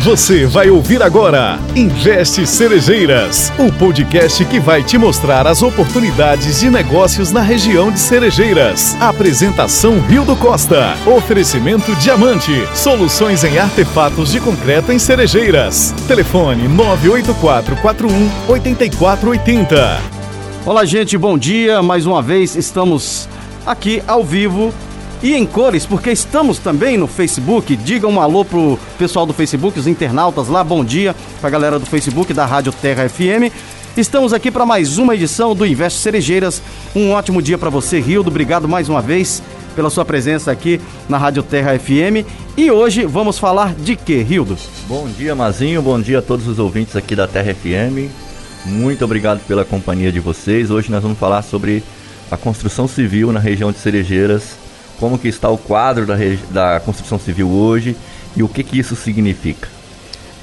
Você vai ouvir agora Investe Cerejeiras, o podcast que vai te mostrar as oportunidades de negócios na região de Cerejeiras. Apresentação Rio do Costa. Oferecimento Diamante. Soluções em artefatos de concreto em Cerejeiras. Telefone 98441 8480. Olá, gente, bom dia. Mais uma vez estamos aqui ao vivo e em cores, porque estamos também no Facebook. Diga um alô pro pessoal do Facebook, os internautas lá. Bom dia pra galera do Facebook da Rádio Terra FM. Estamos aqui para mais uma edição do Investe Cerejeiras. Um ótimo dia para você, Rildo. Obrigado mais uma vez pela sua presença aqui na Rádio Terra FM. E hoje vamos falar de quê, Rildo? Bom dia, Mazinho. Bom dia a todos os ouvintes aqui da Terra FM. Muito obrigado pela companhia de vocês. Hoje nós vamos falar sobre a construção civil na região de Cerejeiras como que está o quadro da, da construção civil hoje e o que, que isso significa.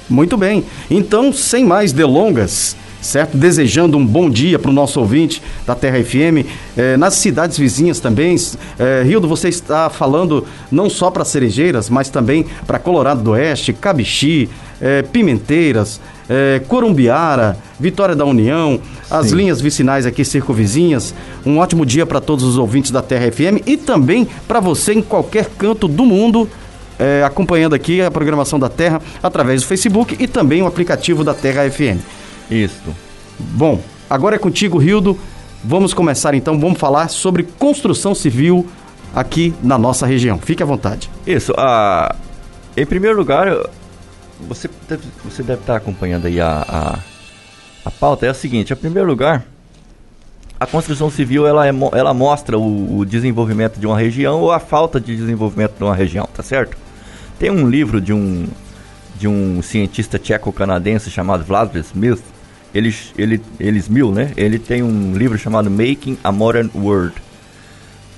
Muito bem, então sem mais delongas, certo? Desejando um bom dia para o nosso ouvinte da Terra FM, eh, nas cidades vizinhas também. Eh, Rildo, você está falando não só para Cerejeiras, mas também para Colorado do Oeste, Cabixi, eh, Pimenteiras, é, Corumbiara, Vitória da União, as Sim. linhas vicinais aqui circunvizinhas. Um ótimo dia para todos os ouvintes da Terra FM e também para você em qualquer canto do mundo. É, acompanhando aqui a programação da Terra através do Facebook e também o aplicativo da Terra FM. Isso. Bom, agora é contigo, Rildo. Vamos começar então, vamos falar sobre construção civil aqui na nossa região. Fique à vontade. Isso. Ah, em primeiro lugar, você deve, você deve estar acompanhando aí a, a, a pauta. É a seguinte: em primeiro lugar, a construção civil ela, é, ela mostra o, o, desenvolvimento de uma região ou a falta de desenvolvimento de uma região, tá certo? Tem um livro de um, de um cientista tcheco-canadense chamado Vladimir Smith, ele, ele, ele Smil, né? Ele tem um livro chamado Making a Modern World.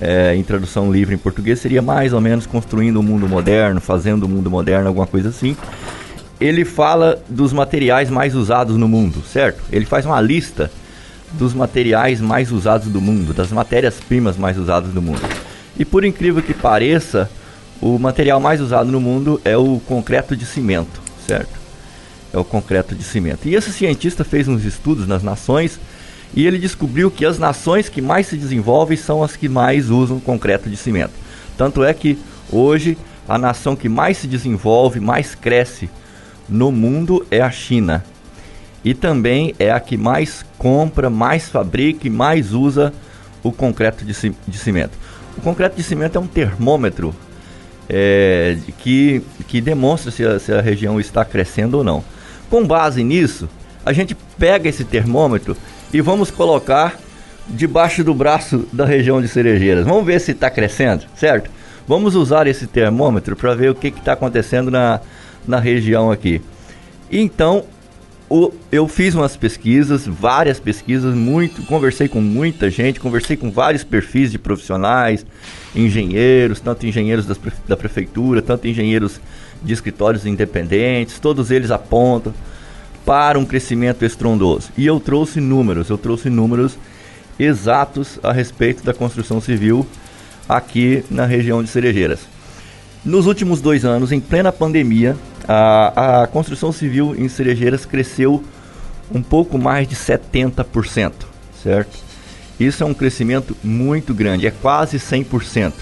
É, em tradução livre em português seria mais ou menos construindo o um mundo moderno, fazendo o um mundo moderno, alguma coisa assim ele fala dos materiais mais usados no mundo, certo? Ele faz uma lista dos materiais mais usados do mundo, das matérias-primas mais usadas do mundo. E por incrível que pareça, o material mais usado no mundo é o concreto de cimento, certo? É o concreto de cimento. E esse cientista fez uns estudos nas nações e ele descobriu que as nações que mais se desenvolvem são as que mais usam concreto de cimento. Tanto é que hoje a nação que mais se desenvolve, mais cresce no mundo é a China. E também é a que mais compra, mais fabrica e mais usa o concreto de, cimento. O concreto de cimento é um termômetro é, que, que demonstra se a, se a região está crescendo ou não. Com base nisso, a gente pega esse termômetro e vamos colocar debaixo do braço da região de Cerejeiras. Vamos ver se está crescendo, certo? Vamos usar esse termômetro para ver o que está acontecendo na, na região aqui. Então, o, eu fiz umas pesquisas, várias pesquisas, muito, conversei com muita gente, conversei com vários perfis de profissionais, engenheiros, tanto engenheiros das, da prefeitura, tanto engenheiros de escritórios independentes, todos eles apontam para um crescimento estrondoso. E eu trouxe números, eu trouxe números exatos a respeito da construção civil aqui na região de Cerejeiras. Nos últimos dois anos, em plena pandemia, a, a construção civil em Cerejeiras cresceu um pouco mais de 70%, certo? Isso é um crescimento muito grande, é quase 100%.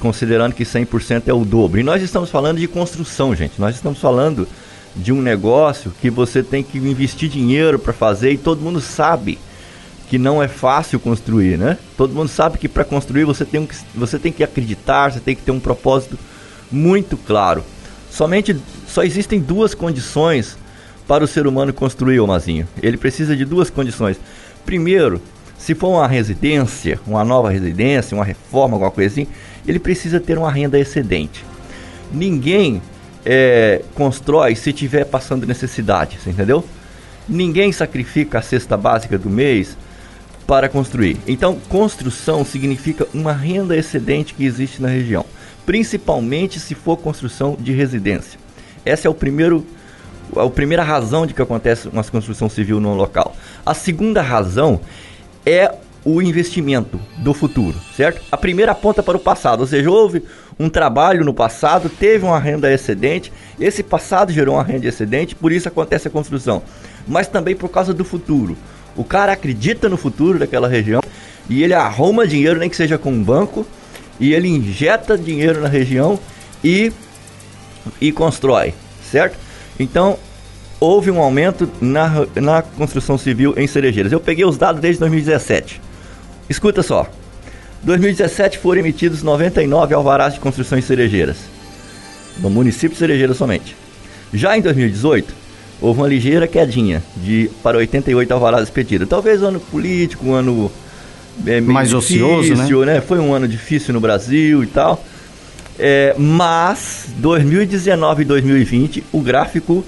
Considerando que 100% é o dobro. E nós estamos falando de construção, gente. Nós estamos falando de um negócio que você tem que investir dinheiro para fazer e todo mundo sabe que não é fácil construir, né? Todo mundo sabe que para construir você tem, que, você tem que acreditar, você tem que ter um propósito muito claro. Somente só existem duas condições para o ser humano construir, o Mazinho. Ele precisa de duas condições. Primeiro, se for uma residência, uma nova residência, uma reforma, alguma coisa assim, ele precisa ter uma renda excedente. Ninguém é, constrói se estiver passando necessidade, entendeu? Ninguém sacrifica a cesta básica do mês para construir. Então, construção significa uma renda excedente que existe na região principalmente se for construção de residência. Essa é o primeiro a primeira razão de que acontece uma construção civil no local. A segunda razão é o investimento do futuro, certo? A primeira aponta para o passado, ou seja, houve um trabalho no passado, teve uma renda excedente, esse passado gerou uma renda excedente, por isso acontece a construção. Mas também por causa do futuro. O cara acredita no futuro daquela região e ele arruma dinheiro, nem que seja com um banco, e ele injeta dinheiro na região e, e constrói, certo? Então, houve um aumento na, na construção civil em Cerejeiras. Eu peguei os dados desde 2017. Escuta só. 2017 foram emitidos 99 alvarás de construção em Cerejeiras. No município de Cerejeiras somente. Já em 2018, houve uma ligeira quedinha de, para 88 alvarás expedidos. Talvez um ano político, um ano é, mais difícil, ocioso, né? né? Foi um ano difícil no Brasil e tal. É, mas 2019 e 2020 o gráfico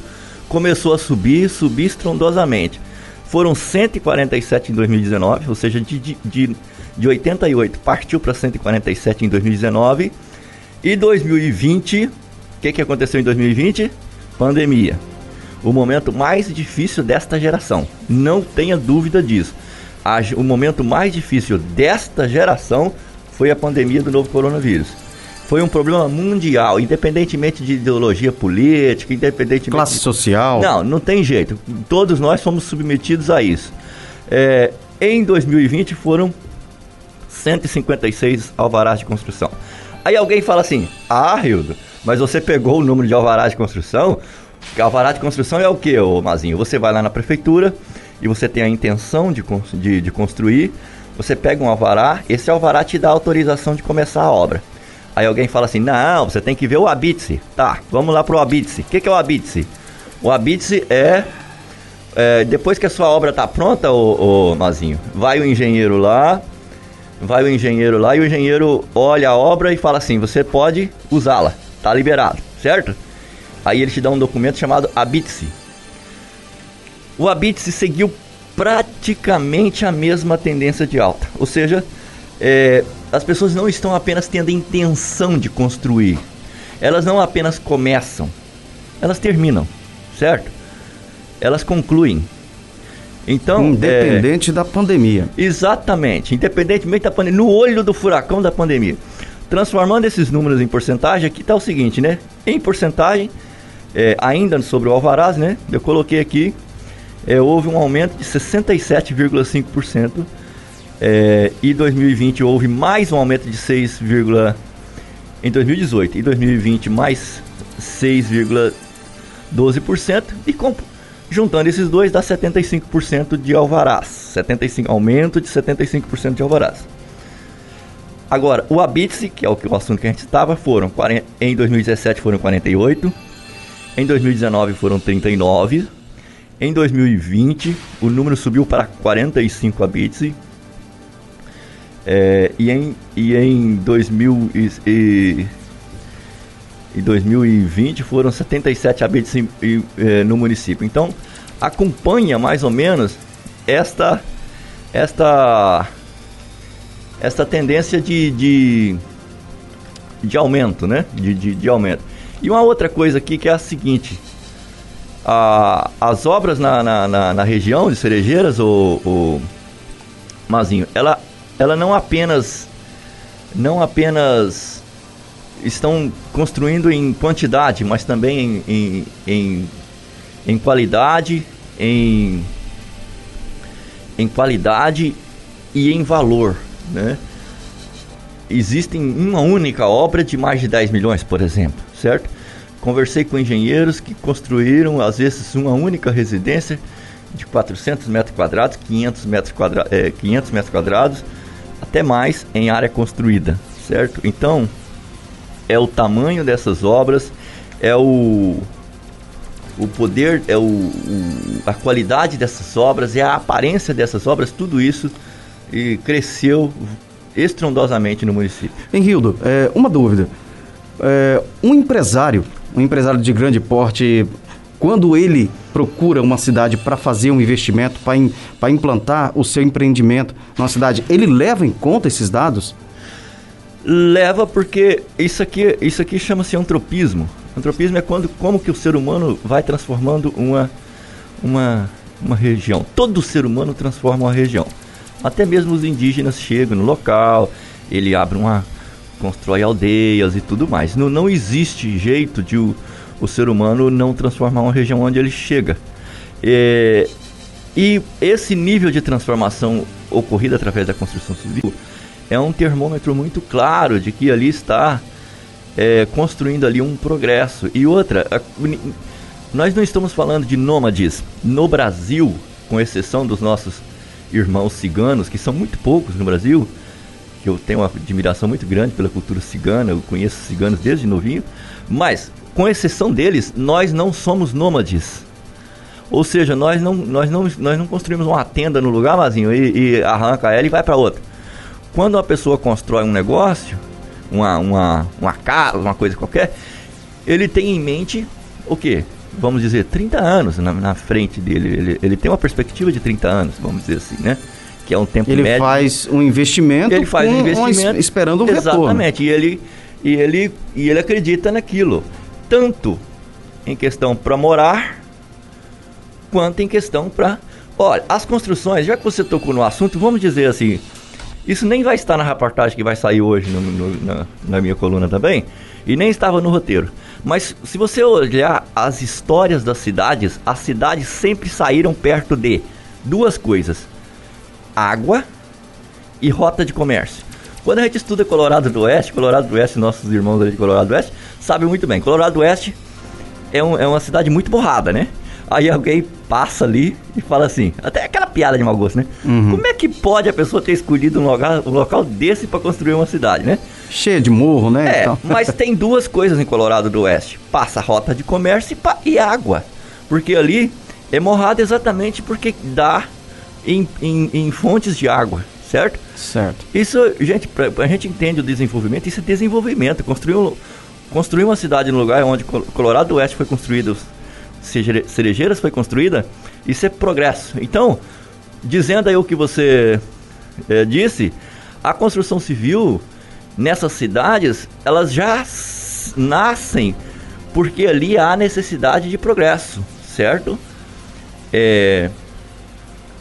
começou a subir, subir estrondosamente. Foram 147 em 2019, ou seja, de, de, de 88 partiu para 147 em 2019. E 2020, o que, que aconteceu em 2020? Pandemia. O momento mais difícil desta geração. Não tenha dúvida disso. O momento mais difícil desta geração foi a pandemia do novo coronavírus foi um problema mundial, independentemente de ideologia política, independentemente classe social. Não, não tem jeito. Todos nós somos submetidos a isso. É, em 2020 foram 156 alvarás de construção. Aí alguém fala assim: "Ah, Hildo, mas você pegou o número de alvarás de construção? Alvará de construção é o que, ô Mazinho? Você vai lá na prefeitura e você tem a intenção de, de, de construir, você pega um alvará, esse alvará te dá autorização de começar a obra. Aí alguém fala assim: não, você tem que ver o Abitse. Tá, vamos lá pro Abitse. O que, que é o Abitse? O Abitse é, é, Depois que a sua obra tá pronta, ô, ô Mazinho, vai o engenheiro lá, vai o engenheiro lá e o engenheiro olha a obra e fala assim: você pode usá-la, tá liberado, certo? Aí ele te dá um documento chamado Abitse. O Abitse seguiu praticamente a mesma tendência de alta, ou seja, é, as pessoas não estão apenas tendo a intenção de construir, elas não apenas começam, elas terminam, certo? Elas concluem. Então, independente é, da pandemia. Exatamente, independentemente da pandemia, no olho do furacão da pandemia. Transformando esses números em porcentagem, aqui está o seguinte, né? Em porcentagem, é, ainda sobre o Alvarás, né? Eu coloquei aqui, é, houve um aumento de 67,5% é, e 2020 houve mais um aumento de 6, em 2018 e 2020 mais 6,12% e juntando esses dois dá 75% de alvarás, 75 aumento de 75% de alvarás. Agora, o Abitse, que é o, o assunto que a gente estava, foram 40, em 2017 foram 48, em 2019 foram 39, em 2020 o número subiu para 45 Abitse é, e, em, e em 2000 e, e, em 2020 foram 77 habitantes é, no município. Então acompanha mais ou menos esta esta esta tendência de, de, de aumento, né? De, de, de, aumento. E uma outra coisa aqui que é a seguinte: a, as obras na, na, na, na região de Cerejeiras, o, o Mazinho, ela ela não apenas não apenas estão construindo em quantidade, mas também em, em, em, em qualidade, em, em qualidade e em valor, né? Existem uma única obra de mais de 10 milhões, por exemplo, certo? Conversei com engenheiros que construíram, às vezes, uma única residência de 400 metros quadrados, 500 metros, quadra é, 500 metros quadrados, até mais em área construída, certo? Então, é o tamanho dessas obras, é o o poder, é o, o, a qualidade dessas obras, é a aparência dessas obras, tudo isso e cresceu estrondosamente no município. Henrildo, é, uma dúvida. É, um empresário, um empresário de grande porte, quando ele procura uma cidade para fazer um investimento, para implantar o seu empreendimento numa cidade, ele leva em conta esses dados? Leva porque isso aqui, isso aqui chama-se antropismo. Antropismo é quando como que o ser humano vai transformando uma, uma, uma região. Todo ser humano transforma uma região. Até mesmo os indígenas chegam no local, ele abre uma. Constrói aldeias e tudo mais. Não, não existe jeito de o, o ser humano não transformar uma região onde ele chega. É, e esse nível de transformação ocorrida através da construção civil é um termômetro muito claro de que ali está é, construindo ali um progresso. E outra, a, nós não estamos falando de nômades no Brasil, com exceção dos nossos irmãos ciganos, que são muito poucos no Brasil, que eu tenho uma admiração muito grande pela cultura cigana, eu conheço ciganos desde novinho, mas com exceção deles, nós não somos nômades. Ou seja, nós não, nós não, nós não construímos uma tenda no lugar, Mazinho, e, e arranca ela e vai para outra. Quando uma pessoa constrói um negócio, uma, uma, uma casa, uma coisa qualquer, ele tem em mente o quê? Vamos dizer, 30 anos na, na frente dele. Ele, ele tem uma perspectiva de 30 anos, vamos dizer assim, né? Que é um tempo ele médio. Ele faz um investimento, ele faz um investimento esperando um Exatamente, retorno. e ele, e, ele, e ele acredita naquilo. Tanto em questão para morar, quanto em questão para. Olha, as construções, já que você tocou no assunto, vamos dizer assim. Isso nem vai estar na reportagem que vai sair hoje no, no, na, na minha coluna também, e nem estava no roteiro. Mas se você olhar as histórias das cidades, as cidades sempre saíram perto de duas coisas: água e rota de comércio. Quando a gente estuda Colorado do Oeste, Colorado do Oeste, nossos irmãos ali de Colorado do Oeste, sabem muito bem. Colorado do Oeste é, um, é uma cidade muito borrada, né? Aí alguém passa ali e fala assim, até aquela piada de mau gosto, né? Uhum. Como é que pode a pessoa ter escolhido um local, um local desse para construir uma cidade, né? Cheia de morro, né? É, então. mas tem duas coisas em Colorado do Oeste. Passa rota de comércio e, e água. Porque ali é morrado exatamente porque dá em, em, em fontes de água, certo? Certo. Isso, gente, pra, a gente entende o desenvolvimento, isso é desenvolvimento. Construir, um, construir uma cidade no lugar onde Colorado do Oeste foi construído Cerejeiras foi construída, isso é progresso. Então, dizendo aí o que você é, disse, a construção civil nessas cidades, elas já nascem porque ali há necessidade de progresso, certo? É,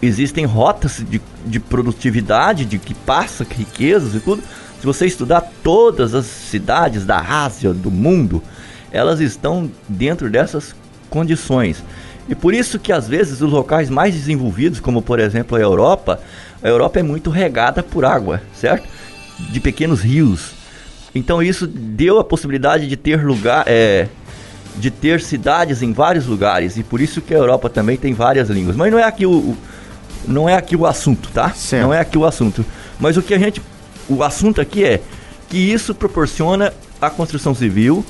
existem rotas de, de produtividade, de que passa riquezas e tudo. Se você estudar todas as cidades da Ásia, do mundo, elas estão dentro dessas condições. E por isso que às vezes os locais mais desenvolvidos, como por exemplo a Europa, a Europa é muito regada por água, certo? De pequenos rios. Então isso deu a possibilidade de ter lugar, é, de ter cidades em vários lugares e por isso que a Europa também tem várias línguas. Mas não é aqui o, não é aqui o assunto, tá? Certo. Não é aqui o assunto. Mas o que a gente, o assunto aqui é que isso proporciona a construção civil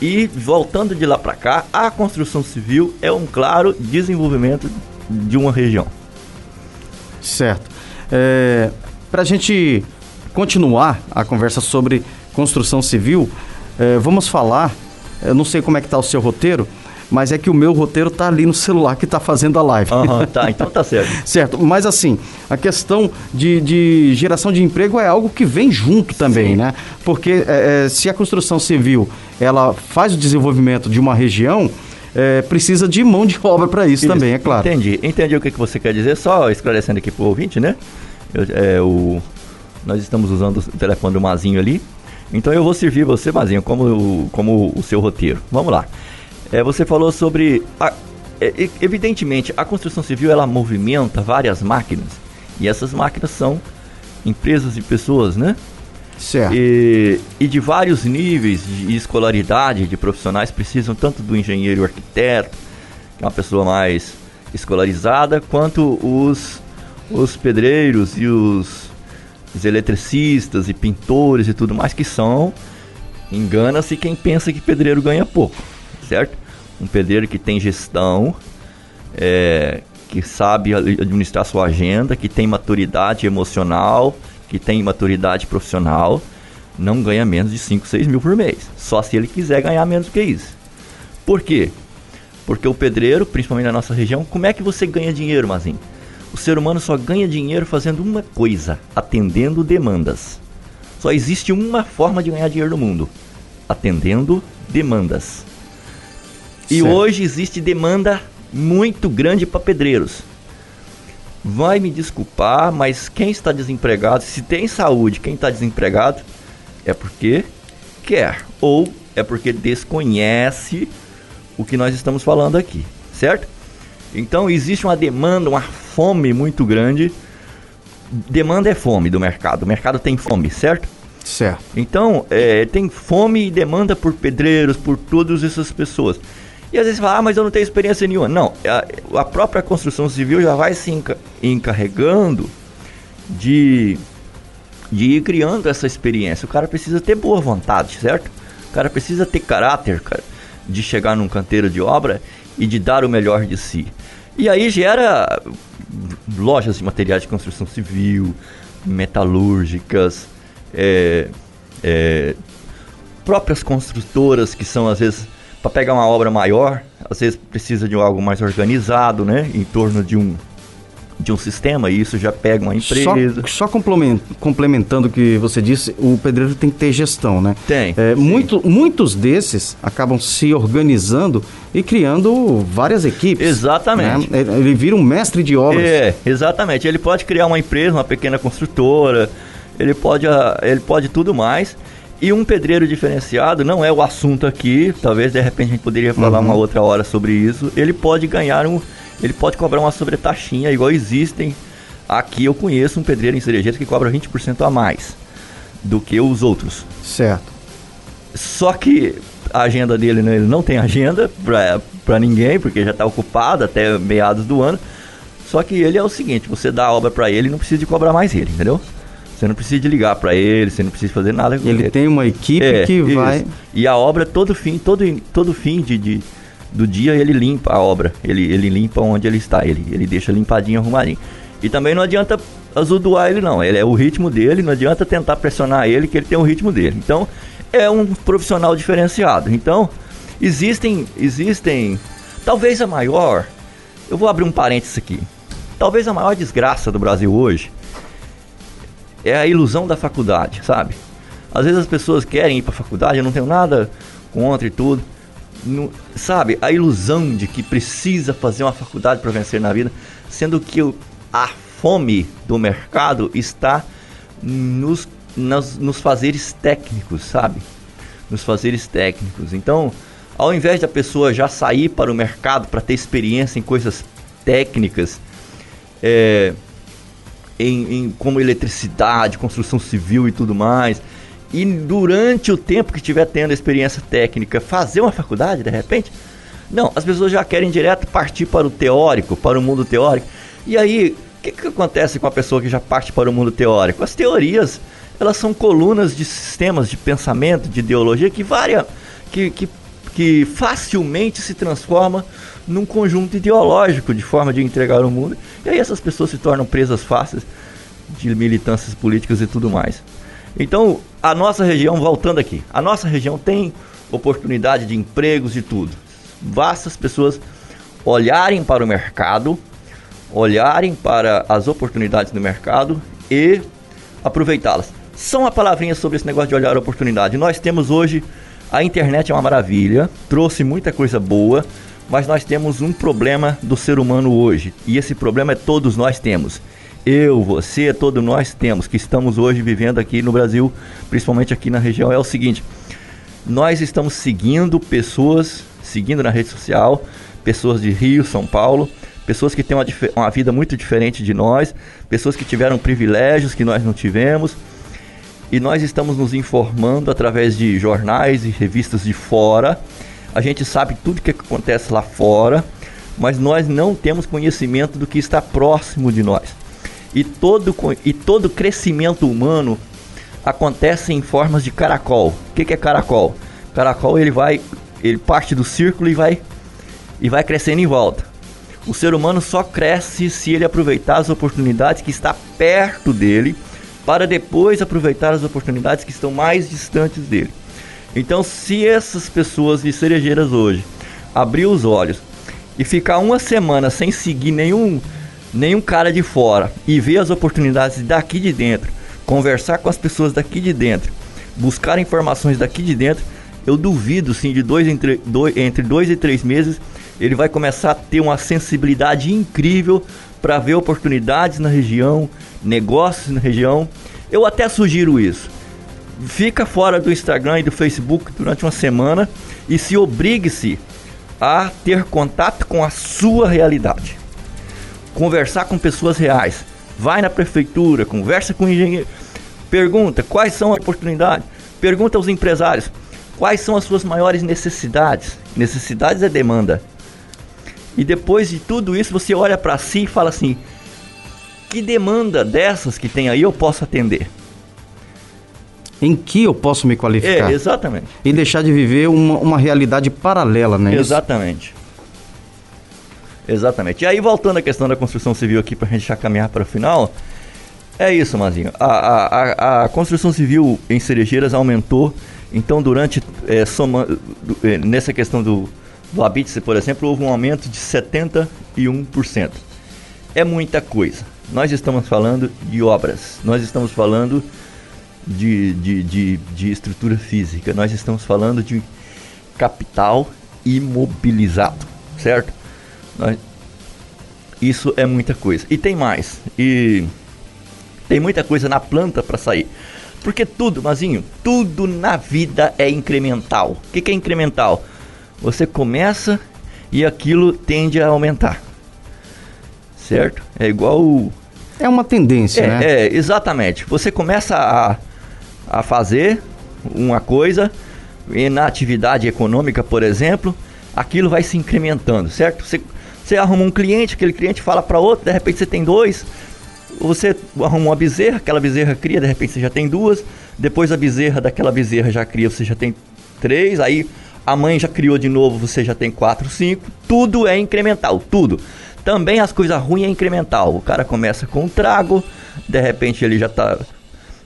e voltando de lá para cá, a construção civil é um claro desenvolvimento de uma região. Certo. É, para a gente continuar a conversa sobre construção civil, é, vamos falar. Eu não sei como é que está o seu roteiro, mas é que o meu roteiro tá ali no celular que tá fazendo a live. Uhum, tá, então tá certo. certo, mas assim, a questão de, de, geração de emprego é algo que vem junto também, Sim. né? Porque é, é, se a construção civil ela faz o desenvolvimento de uma região, é, precisa de mão de obra para isso, isso, também, é claro. Entendi, entendi o que, que você quer dizer, só esclarecendo aqui pro ouvinte, né? Eu, é, o, nós estamos usando o telefone do Mazinho ali, então eu vou servir você, Mazinho, como, como o seu roteiro. Vamos lá. É, você falou sobre. A, é, evidentemente, a construção civil ela movimenta várias máquinas. E essas máquinas são empresas e pessoas, né? Certo. E, e de vários níveis de escolaridade de profissionais precisam tanto do engenheiro e arquiteto, que é uma pessoa mais escolarizada, quanto os, os pedreiros e os, os eletricistas e pintores e tudo mais, que são. Engana-se quem pensa que pedreiro ganha pouco, certo? Um pedreiro que tem gestão, é, que sabe administrar sua agenda, que tem maturidade emocional, que tem maturidade profissional, não ganha menos de 5, 6 mil por mês. Só se ele quiser ganhar menos do que isso. Por quê? Porque o pedreiro, principalmente na nossa região, como é que você ganha dinheiro, Mazinho? O ser humano só ganha dinheiro fazendo uma coisa, atendendo demandas. Só existe uma forma de ganhar dinheiro no mundo: atendendo demandas. E certo. hoje existe demanda muito grande para pedreiros. vai me desculpar, mas quem está desempregado, se tem saúde, quem está desempregado, é porque quer ou é porque desconhece o que nós estamos falando aqui, certo? Então existe uma demanda, uma fome muito grande. Demanda é fome do mercado. O mercado tem fome, certo? Certo. Então, é, tem fome e demanda por pedreiros, por todas essas pessoas. E às vezes fala, ah, mas eu não tenho experiência nenhuma. Não, a, a própria construção civil já vai se enca encarregando de, de ir criando essa experiência. O cara precisa ter boa vontade, certo? O cara precisa ter caráter, cara, de chegar num canteiro de obra e de dar o melhor de si. E aí gera lojas de materiais de construção civil, metalúrgicas, é, é, próprias construtoras que são às vezes para pegar uma obra maior, às vezes precisa de algo mais organizado, né, em torno de um de um sistema e isso já pega uma empresa. Só, só complementando o que você disse, o pedreiro tem que ter gestão, né? Tem. É, muito, muitos desses acabam se organizando e criando várias equipes. Exatamente. Né? Ele vira um mestre de obras. É, exatamente. Ele pode criar uma empresa, uma pequena construtora, ele pode, ele pode tudo mais. E um pedreiro diferenciado não é o assunto aqui, talvez de repente a gente poderia falar uhum. uma outra hora sobre isso. Ele pode ganhar um ele pode cobrar uma sobretaxinha, igual existem. Aqui eu conheço um pedreiro em Cerejeira que cobra 20% a mais do que os outros. Certo. Só que a agenda dele, né, ele não tem agenda para ninguém, porque já está ocupado até meados do ano. Só que ele é o seguinte, você dá a obra para ele e não precisa de cobrar mais ele, entendeu? Você não precisa ligar para ele, você não precisa fazer nada com ele. Ele tem uma equipe é, que isso. vai... E a obra todo fim, todo, todo fim de, de do dia ele limpa a obra, ele, ele limpa onde ele está, ele, ele deixa limpadinho, arrumadinho. E também não adianta azudoar ele não, ele é o ritmo dele, não adianta tentar pressionar ele que ele tem o ritmo dele. Então, é um profissional diferenciado. Então, existem, existem, talvez a maior, eu vou abrir um parênteses aqui. Talvez a maior desgraça do Brasil hoje é a ilusão da faculdade, sabe? Às vezes as pessoas querem ir para a faculdade, eu não tenho nada contra e tudo, sabe, a ilusão de que precisa fazer uma faculdade para vencer na vida, sendo que o, a fome do mercado está nos, nos, nos fazeres técnicos, sabe? Nos fazeres técnicos. Então, ao invés da pessoa já sair para o mercado para ter experiência em coisas técnicas, é, em, em, como eletricidade, construção civil e tudo mais, e durante o tempo que estiver tendo experiência técnica, fazer uma faculdade de repente? Não, as pessoas já querem direto partir para o teórico, para o mundo teórico. E aí, o que, que acontece com a pessoa que já parte para o mundo teórico? As teorias, elas são colunas de sistemas de pensamento, de ideologia que varia, que, que, que facilmente se transforma num conjunto ideológico de forma de entregar o mundo. E aí essas pessoas se tornam presas fáceis de militâncias políticas e tudo mais. Então, a nossa região, voltando aqui, a nossa região tem oportunidade de empregos e tudo. Basta as pessoas olharem para o mercado, olharem para as oportunidades do mercado e aproveitá-las. São uma palavrinha sobre esse negócio de olhar a oportunidade. Nós temos hoje, a internet é uma maravilha, trouxe muita coisa boa, mas nós temos um problema do ser humano hoje. E esse problema é todos nós temos eu, você, todos nós temos, que estamos hoje vivendo aqui no Brasil, principalmente aqui na região, é o seguinte: nós estamos seguindo pessoas, seguindo na rede social, pessoas de Rio, São Paulo, pessoas que têm uma, uma vida muito diferente de nós, pessoas que tiveram privilégios que nós não tivemos, e nós estamos nos informando através de jornais e revistas de fora. A gente sabe tudo o que acontece lá fora, mas nós não temos conhecimento do que está próximo de nós. E todo, e todo crescimento humano acontece em formas de caracol. O que, que é caracol? Caracol ele vai, ele parte do círculo e vai e vai crescendo em volta. O ser humano só cresce se ele aproveitar as oportunidades que está perto dele, para depois aproveitar as oportunidades que estão mais distantes dele. Então, se essas pessoas de cerejeiras hoje abrir os olhos e ficar uma semana sem seguir nenhum nenhum cara de fora e ver as oportunidades daqui de dentro, conversar com as pessoas daqui de dentro, buscar informações daqui de dentro, eu duvido sim de dois entre dois, entre dois e três meses ele vai começar a ter uma sensibilidade incrível para ver oportunidades na região, negócios na região. Eu até sugiro isso. Fica fora do Instagram e do Facebook durante uma semana e se obrigue-se a ter contato com a sua realidade. Conversar com pessoas reais. Vai na prefeitura, conversa com o engenheiro, pergunta quais são as oportunidades, pergunta aos empresários quais são as suas maiores necessidades. Necessidades é demanda. E depois de tudo isso, você olha para si e fala assim: que demanda dessas que tem aí eu posso atender? Em que eu posso me qualificar? É, exatamente. E deixar de viver uma, uma realidade paralela, né? Exatamente. Exatamente. E aí, voltando à questão da construção civil aqui, para a gente já caminhar para o final, é isso, Mazinho. A, a, a, a, construção civil em Cerejeiras aumentou. Então, durante, é, soma, é, nessa questão do, do Habite, por exemplo, houve um aumento de 71%. É muita coisa. Nós estamos falando de obras, nós estamos falando de, de, de, de estrutura física, nós estamos falando de capital imobilizado, certo? Nós, isso é muita coisa. E tem mais. E tem muita coisa na planta para sair. Porque tudo, Mazinho, tudo na vida é incremental. O que, que é incremental? você começa e aquilo tende a aumentar. Certo? É igual. É uma tendência, é, né? É, exatamente. Você começa a, a fazer uma coisa e na atividade econômica, por exemplo, aquilo vai se incrementando, certo? Você, você arruma um cliente, aquele cliente fala para outro, de repente você tem dois. Você arruma uma bezerra, aquela bezerra cria, de repente você já tem duas. Depois a bezerra daquela bezerra já cria, você já tem três. Aí a mãe já criou de novo, você já tem 4, 5, tudo é incremental, tudo. Também as coisas ruins é incremental. O cara começa com um trago, de repente ele já tá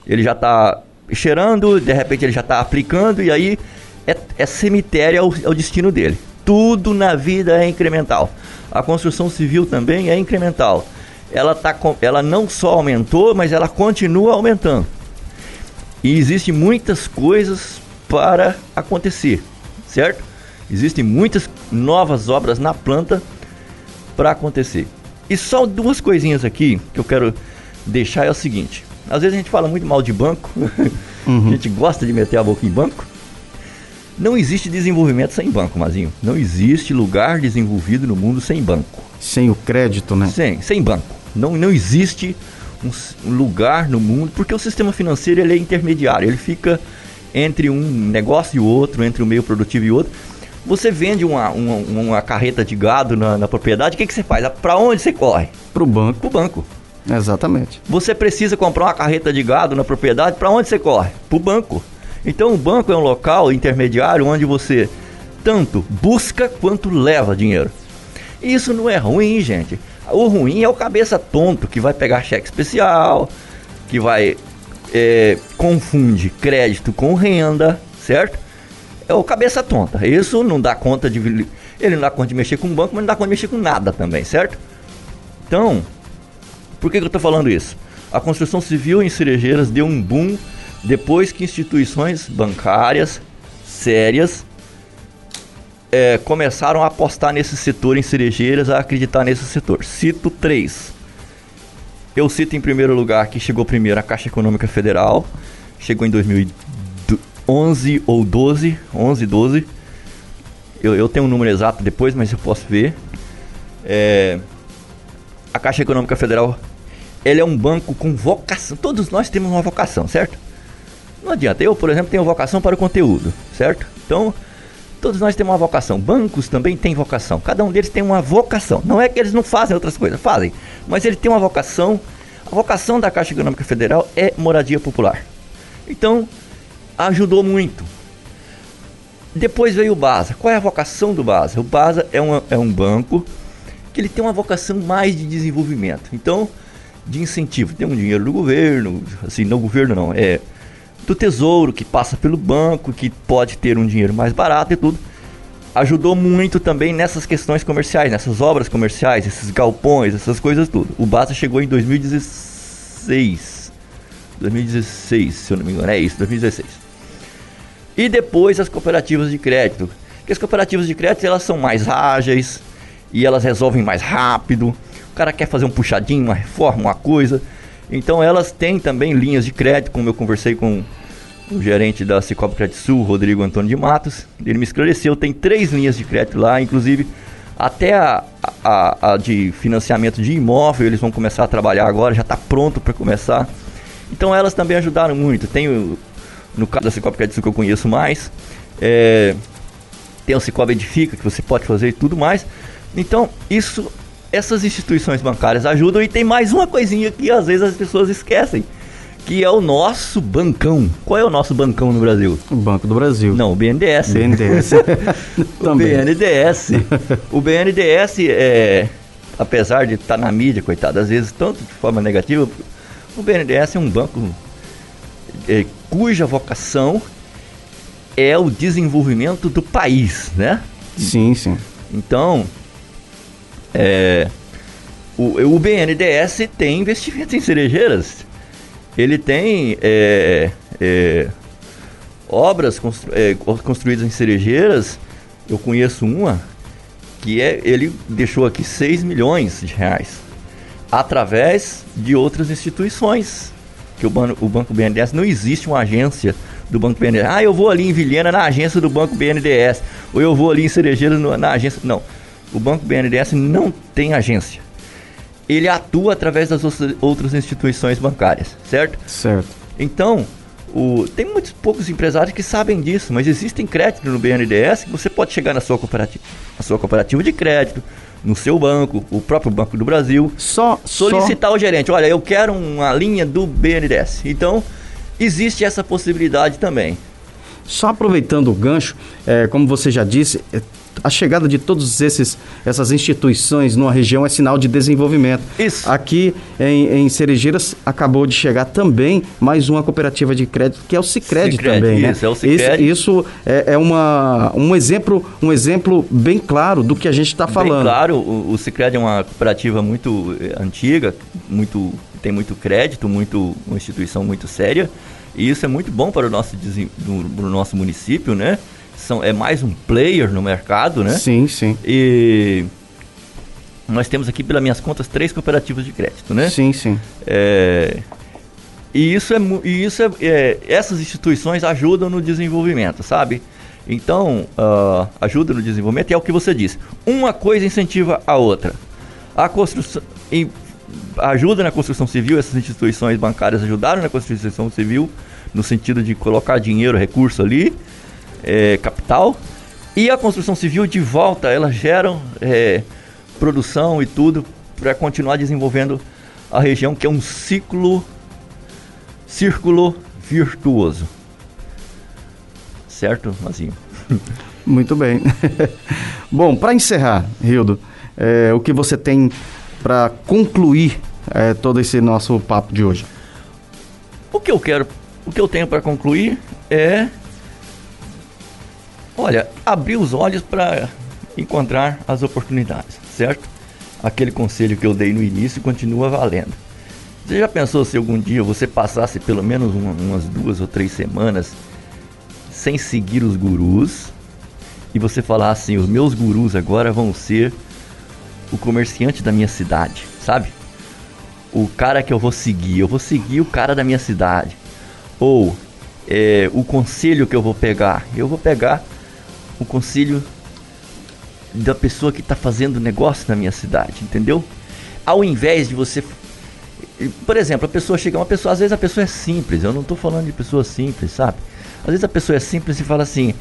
ele já tá cheirando, de repente ele já tá aplicando e aí é, é cemitério, é o, é o destino dele. Tudo na vida é incremental. A construção civil também é incremental. Ela, tá, ela não só aumentou, mas ela continua aumentando. E existem muitas coisas para acontecer certo? Existem muitas novas obras na planta para acontecer. E só duas coisinhas aqui que eu quero deixar é o seguinte: às vezes a gente fala muito mal de banco, uhum. a gente gosta de meter a boca em banco. Não existe desenvolvimento sem banco, Mazinho. Não existe lugar desenvolvido no mundo sem banco. Sem o crédito, né? Sem, sem banco. Não, não existe um, um lugar no mundo, porque o sistema financeiro ele é intermediário, ele fica entre um negócio e outro, entre um meio produtivo e outro. Você vende uma, uma, uma carreta de gado na, na propriedade, o que, que você faz? Para onde você corre? Para o banco. Para o banco. Exatamente. Você precisa comprar uma carreta de gado na propriedade, para onde você corre? Para o banco. Então o banco é um local intermediário onde você tanto busca quanto leva dinheiro. Isso não é ruim, gente. O ruim é o cabeça tonto que vai pegar cheque especial, que vai é, confunde crédito com renda, certo? É o cabeça tonta. Isso não dá conta de. Ele não dá conta de mexer com o banco, mas não dá conta de mexer com nada também, certo? Então, por que, que eu estou falando isso? A construção civil em Cerejeiras deu um boom depois que instituições bancárias sérias é, começaram a apostar nesse setor em Cerejeiras, a acreditar nesse setor. Cito três. Eu cito em primeiro lugar que chegou primeiro a Caixa Econômica Federal, chegou em 2011 ou 12, 11, 12. Eu, eu tenho um número exato depois, mas eu posso ver. É, a Caixa Econômica Federal, ele é um banco com vocação. Todos nós temos uma vocação, certo? Não adianta. Eu, por exemplo, tenho vocação para o conteúdo, certo? Então, todos nós temos uma vocação. Bancos também têm vocação. Cada um deles tem uma vocação. Não é que eles não fazem outras coisas, fazem mas ele tem uma vocação. A vocação da Caixa Econômica Federal é moradia popular. Então, ajudou muito. Depois veio o BASA. Qual é a vocação do BASA? O BASA é um, é um banco que ele tem uma vocação mais de desenvolvimento. Então, de incentivo. Tem um dinheiro do governo, assim, não governo não, é do tesouro que passa pelo banco, que pode ter um dinheiro mais barato e tudo ajudou muito também nessas questões comerciais, nessas obras comerciais, esses galpões, essas coisas tudo. O Basta chegou em 2016. 2016, se eu não me engano, é isso, 2016. E depois as cooperativas de crédito. Que as cooperativas de crédito elas são mais ágeis, e elas resolvem mais rápido. O cara quer fazer um puxadinho, uma reforma, uma coisa. Então elas têm também linhas de crédito, como eu conversei com o gerente da Cicobi Crédito Sul, Rodrigo Antônio de Matos. Ele me esclareceu, tem três linhas de crédito lá, inclusive até a, a, a de financiamento de imóvel, eles vão começar a trabalhar agora, já está pronto para começar. Então elas também ajudaram muito. Tem o, no caso da Cicobi Crédito Sul que eu conheço mais, é, tem o Cicobi Edifica que você pode fazer e tudo mais. Então isso, essas instituições bancárias ajudam e tem mais uma coisinha que às vezes as pessoas esquecem que é o nosso bancão. Qual é o nosso bancão no Brasil? O Banco do Brasil. Não, o BNDES. BNDES. o BNDES. o BNDES, é, apesar de estar tá na mídia, coitado, às vezes tanto de forma negativa, o BNDES é um banco é, cuja vocação é o desenvolvimento do país, né? Sim, sim. Então, é, o, o BNDES tem investimentos em cerejeiras ele tem é, é, obras constru, é, construídas em cerejeiras. Eu conheço uma que é, ele deixou aqui 6 milhões de reais através de outras instituições. Que o, ban o Banco BNDES não existe uma agência do Banco BNDES. Ah, eu vou ali em Vilhena na agência do Banco BNDES. Ou eu vou ali em Cerejeiras na agência. Não. O Banco BNDES não tem agência ele atua através das outras instituições bancárias, certo? Certo. Então, o, tem muitos poucos empresários que sabem disso, mas existem créditos no BNDES que você pode chegar na sua cooperativa, na sua cooperativa de crédito, no seu banco, o próprio Banco do Brasil, só solicitar só... ao gerente, olha, eu quero uma linha do BNDES. Então, existe essa possibilidade também. Só aproveitando o gancho, é, como você já disse, é, a chegada de todas essas instituições numa região é sinal de desenvolvimento. Isso. Aqui em, em Cerejeiras acabou de chegar também mais uma cooperativa de crédito, que é o Cicred, também, né? Isso, é o Cicred. Isso, isso é, é, uma, um, exemplo, um exemplo bem claro do que a gente está falando. Bem claro, o, o Cicred é uma cooperativa muito eh, antiga, muito, tem muito crédito, muito, uma instituição muito séria. E isso é muito bom para o nosso, para o nosso município, né? São, é mais um player no mercado, né? Sim, sim. E nós temos aqui, pelas minhas contas, três cooperativas de crédito, né? Sim, sim. É, e isso é, e isso é, é, essas instituições ajudam no desenvolvimento, sabe? Então, uh, ajuda no desenvolvimento e é o que você disse. Uma coisa incentiva a outra. A construção, em, ajuda na construção civil, essas instituições bancárias ajudaram na construção civil, no sentido de colocar dinheiro, recurso ali é, capital. E a construção civil de volta, elas geram é, produção e tudo para continuar desenvolvendo a região, que é um ciclo, círculo virtuoso. Certo, Mazinho? Muito bem. Bom, para encerrar, Rildo, é, o que você tem para concluir é, todo esse nosso papo de hoje? O que eu quero, o que eu tenho para concluir é Olha, abrir os olhos para encontrar as oportunidades, certo? Aquele conselho que eu dei no início continua valendo. Você já pensou se algum dia você passasse pelo menos uma, umas duas ou três semanas sem seguir os gurus e você falar assim: os meus gurus agora vão ser o comerciante da minha cidade, sabe? O cara que eu vou seguir, eu vou seguir o cara da minha cidade. Ou é, o conselho que eu vou pegar, eu vou pegar o conselho da pessoa que está fazendo negócio na minha cidade, entendeu? Ao invés de você. Por exemplo, a pessoa chega, uma pessoa, às vezes a pessoa é simples, eu não estou falando de pessoa simples, sabe? Às vezes a pessoa é simples e fala assim: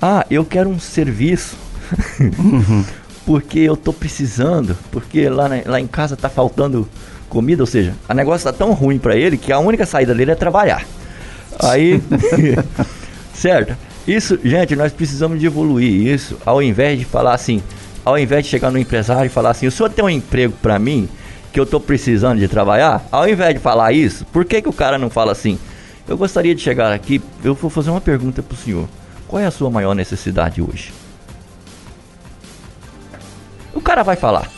Ah, eu quero um serviço. Porque eu estou precisando, porque lá, na, lá em casa está faltando comida, ou seja, o negócio está tão ruim para ele que a única saída dele é trabalhar. Aí, certo? Isso, gente, nós precisamos de evoluir isso, ao invés de falar assim, ao invés de chegar no empresário e falar assim, o senhor tem um emprego para mim que eu tô precisando de trabalhar? Ao invés de falar isso, por que que o cara não fala assim? Eu gostaria de chegar aqui, eu vou fazer uma pergunta pro senhor. Qual é a sua maior necessidade hoje? O cara vai falar.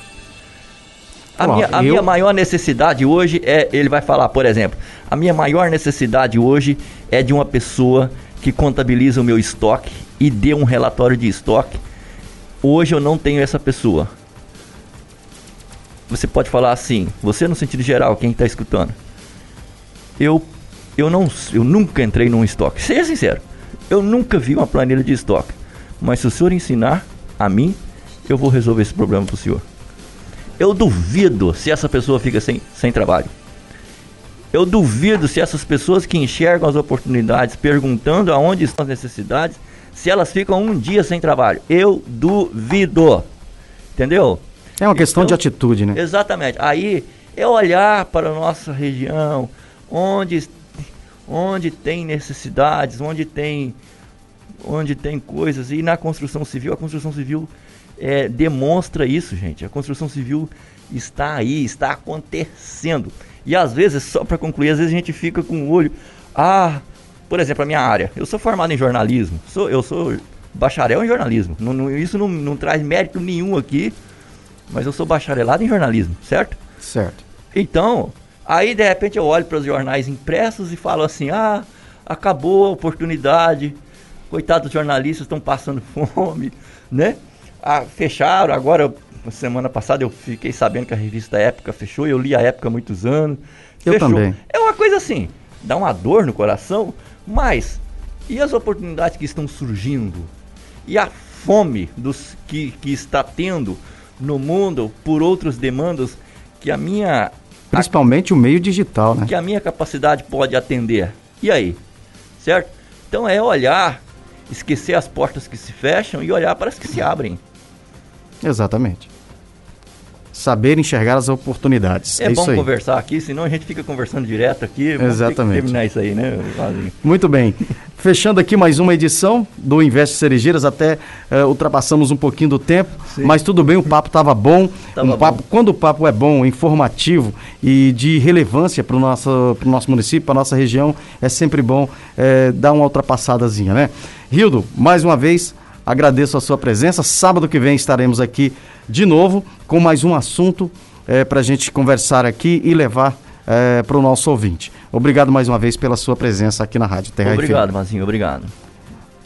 A, minha, a eu... minha maior necessidade hoje é. Ele vai falar, por exemplo, a minha maior necessidade hoje é de uma pessoa que contabiliza o meu estoque e dê um relatório de estoque. Hoje eu não tenho essa pessoa. você pode falar assim, você no sentido geral, quem está escutando. Eu, eu, não, eu nunca entrei num estoque. Seja sincero, eu nunca vi uma planilha de estoque. Mas se o senhor ensinar a mim, eu vou resolver esse problema para o senhor. Eu duvido se essa pessoa fica sem, sem trabalho. Eu duvido se essas pessoas que enxergam as oportunidades perguntando aonde estão as necessidades, se elas ficam um dia sem trabalho. Eu duvido. Entendeu? É uma questão então, de atitude, né? Exatamente. Aí é olhar para a nossa região, onde, onde tem necessidades, onde tem, onde tem coisas. E na construção civil, a construção civil é, demonstra isso, gente. A construção civil está aí, está acontecendo. E às vezes, só para concluir, às vezes a gente fica com o olho. Ah, por exemplo, a minha área. Eu sou formado em jornalismo. Sou, eu sou bacharel em jornalismo. Não, não, isso não, não traz mérito nenhum aqui. Mas eu sou bacharelado em jornalismo, certo? Certo. Então, aí de repente eu olho para os jornais impressos e falo assim: ah, acabou a oportunidade. Coitados dos jornalistas estão passando fome, né? Ah, fecharam, agora semana passada eu fiquei sabendo que a revista Época fechou, eu li a Época há muitos anos. Eu fechou. também. É uma coisa assim, dá uma dor no coração, mas e as oportunidades que estão surgindo? E a fome dos que, que está tendo no mundo por outras demandas que a minha principalmente a, o meio digital, né? Que a minha capacidade pode atender. E aí? Certo? Então é olhar, esquecer as portas que se fecham e olhar para as que se abrem. Exatamente. Saber enxergar as oportunidades. É, é bom conversar aqui, senão a gente fica conversando direto aqui. Exatamente. terminar isso aí, né? Muito bem. Fechando aqui mais uma edição do Investe Cerejeiras, até uh, ultrapassamos um pouquinho do tempo, Sim. mas tudo bem, o papo estava bom. Tava um papo, bom. Quando o papo é bom, informativo e de relevância para o nosso, nosso município, para a nossa região, é sempre bom é, dar uma ultrapassadazinha, né? Rildo, mais uma vez, Agradeço a sua presença. Sábado que vem estaremos aqui de novo com mais um assunto é, para a gente conversar aqui e levar é, para o nosso ouvinte. Obrigado mais uma vez pela sua presença aqui na Rádio Terra obrigado, FM. Obrigado, Mazinho, obrigado.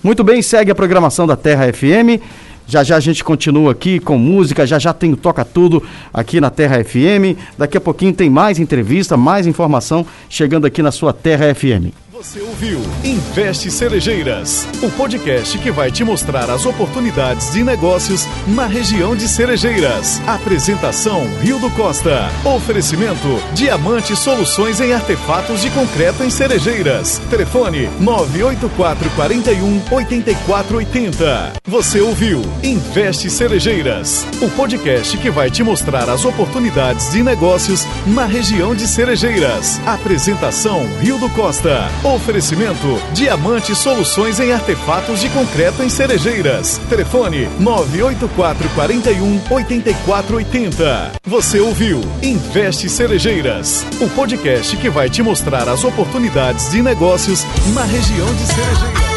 Muito bem, segue a programação da Terra FM. Já já a gente continua aqui com música, já já tem o Toca Tudo aqui na Terra FM. Daqui a pouquinho tem mais entrevista, mais informação chegando aqui na sua Terra FM. Você ouviu Investe Cerejeiras, o podcast que vai te mostrar as oportunidades de negócios na região de Cerejeiras. Apresentação Rio do Costa. Oferecimento Diamante Soluções em Artefatos de Concreto em Cerejeiras. Telefone 984 41 8480. Você ouviu Investe Cerejeiras, o podcast que vai te mostrar as oportunidades de negócios na região de Cerejeiras. Apresentação Rio do Costa. Oferecimento: Diamante Soluções em Artefatos de Concreto em Cerejeiras. Telefone: 984 41 8480. Você ouviu Investe Cerejeiras, o podcast que vai te mostrar as oportunidades de negócios na região de Cerejeiras.